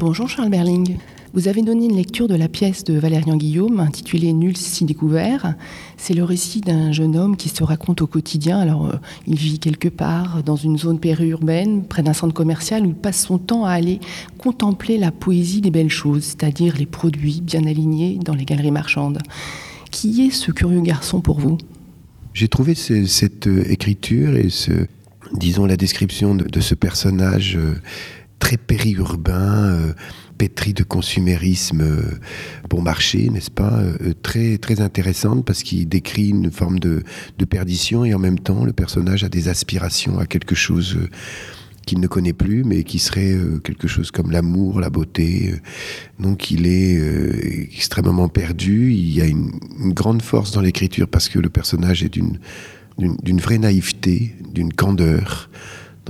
Bonjour Charles Berling. Vous avez donné une lecture de la pièce de Valérian Guillaume intitulée Nul si découvert. C'est le récit d'un jeune homme qui se raconte au quotidien. Alors, euh, il vit quelque part dans une zone périurbaine, près d'un centre commercial, où il passe son temps à aller contempler la poésie des belles choses, c'est-à-dire les produits bien alignés dans les galeries marchandes. Qui est ce curieux garçon pour vous? J'ai trouvé cette euh, écriture et ce, disons la description de, ce personnage euh, très périurbain, pétri de consumérisme euh, bon marché, n'est-ce pas euh, Très très intéressante parce qu'il décrit une forme de, perdition et en même temps le personnage a des aspirations à quelque chose euh, qu'il ne connaît plus, mais qui serait quelque chose comme l'amour, la beauté. Donc il est extrêmement perdu. Il y a une, grande force dans l'écriture parce que le personnage est d'une d'une vraie naïveté, d'une candeur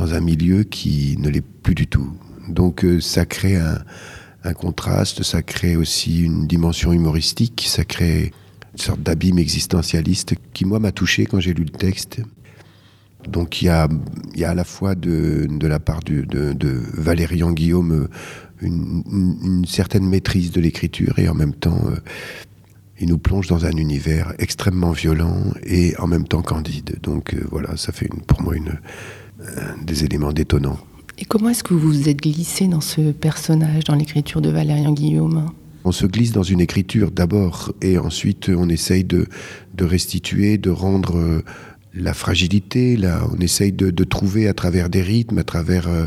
dans un milieu qui ne l'est plus du tout. Donc ça crée un, contraste, ça crée aussi une dimension humoristique, ça crée une sorte d'abîme existentialiste qui, moi, m'a touché quand j'ai lu le texte. Donc il y a, à la fois de, la part de, de, Valérian Guillaume une, certaine maîtrise de l'écriture et en même temps euh, il nous plonge dans un univers extrêmement violent et en même temps candide. Donc euh, voilà, ça fait pour moi une, des éléments détonnants. Et comment est-ce que vous vous êtes glissé dans ce personnage, dans l'écriture de Valérian Guillaume on se glisse dans une écriture d'abord et ensuite on essaye de, restituer, de rendre euh, la fragilité, là, on essaye de, trouver à travers des rythmes, à travers euh,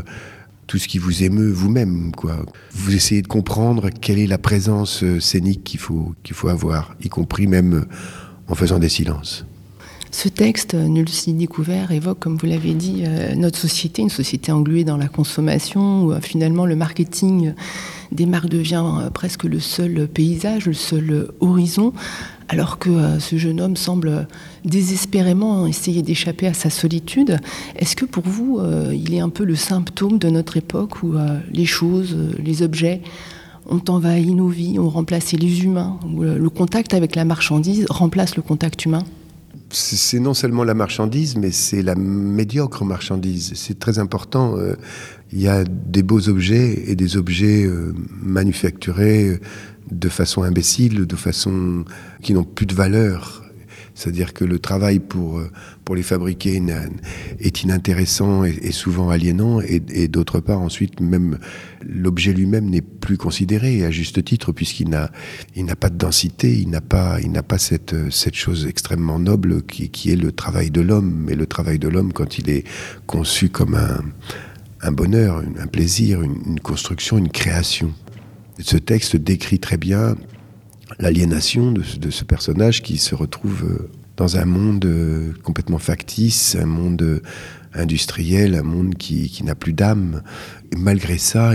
tout ce qui vous émeut vous-même. quoi. Vous essayez de comprendre quelle est la présence euh, scénique qu'il faut, qu'il faut avoir, y compris même en faisant des silences. Ce texte, Nul si découvert, évoque, comme vous l'avez dit, euh, notre société, une société engluée dans la consommation, où euh, finalement le marketing des marques devient euh, presque le seul paysage, le seul horizon, alors que ce jeune homme semble désespérément essayer d'échapper à sa solitude. Est-ce que pour vous, il est un peu le symptôme de notre époque où les choses, les objets ont envahi nos vies, ont remplacé les humains, où le contact avec la marchandise remplace le contact humain? C'est non seulement la marchandise, mais c'est la médiocre marchandise. C'est très important. Euh, il y a des beaux objets et des objets euh, manufacturés euh, de façon imbécile, de façon qui n'ont plus de valeur. C'est-à-dire que le travail pour, euh, pour les fabriquer est inintéressant et, souvent aliénant, et, d'autre part, ensuite, même l'objet lui-même n'est plus considéré, à juste titre, puisqu'il n'a, il n'a pas de densité, il n'a pas, il n'a pas cette, cette chose extrêmement noble qui, qui est le travail de l'homme. Mais le travail de l'homme, quand il est conçu comme un, un bonheur, un plaisir, une, une construction, une création. Ce texte décrit très bien l'aliénation de, ce personnage qui se retrouve euh, dans un monde euh, complètement factice, un monde euh, industriel, un monde qui, n'a plus d'âme. malgré ça,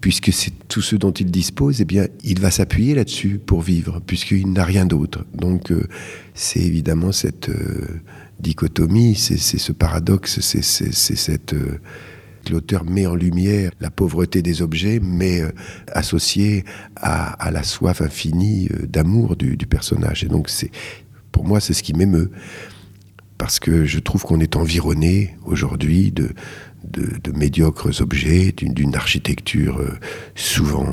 puisque c'est tout ce dont il dispose, eh bien, il va s'appuyer là-dessus pour vivre, puisqu'il n'a rien d'autre. Donc, c'est évidemment cette dichotomie, c'est ce paradoxe, c'est cette l'auteur met en lumière la pauvreté des objets, mais euh, associée à, la soif infinie euh, d'amour du, personnage. Et donc, c'est, pour moi, c'est ce qui m'émeut. Parce que je trouve qu'on est environné aujourd'hui de, de, médiocres objets, d'une, architecture euh, souvent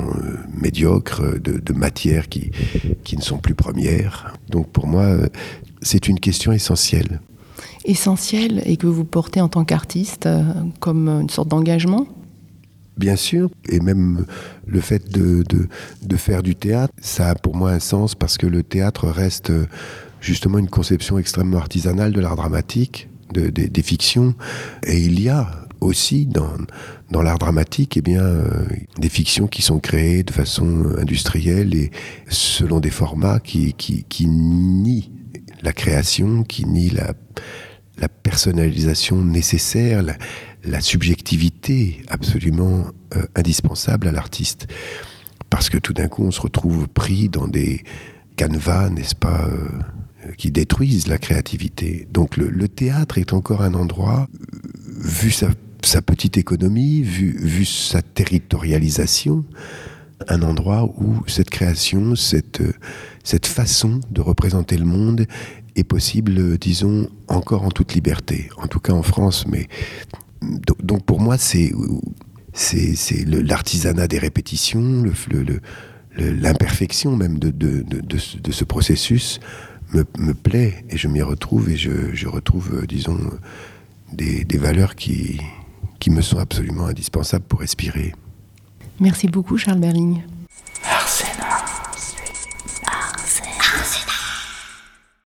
médiocre, de, de matières qui, qui ne sont plus premières. Donc pour moi, c'est une question essentielle essentiel et que vous portez en tant qu'artiste euh, comme une sorte d'engagement Bien sûr, et même le fait de, de, faire du théâtre, ça a pour moi un sens parce que le théâtre reste justement une conception extrêmement artisanale de l'art dramatique, de, des fictions, et il y a aussi dans, dans l'art dramatique eh bien, euh, des fictions qui sont créées de façon industrielle et selon des formats qui, qui, qui nient la création, qui nient la, la personnalisation nécessaire, la, subjectivité absolument euh, indispensable à l'artiste. Parce que tout d'un coup, on se retrouve pris dans des canevas, n'est-ce pas, euh, qui détruisent la créativité. Donc le, théâtre est encore un endroit, vu sa, petite économie, vu, sa territorialisation, un endroit où cette création, cette façon de représenter le monde est possible, disons, encore en toute liberté, en tout cas en France. Mais donc pour moi, c'est c'est l'artisanat des répétitions, l'imperfection même de, de, ce processus me, plaît et je m'y retrouve et je, retrouve, euh, disons, des, des, valeurs qui, qui me sont absolument indispensables pour respirer. Merci beaucoup Charles Berling.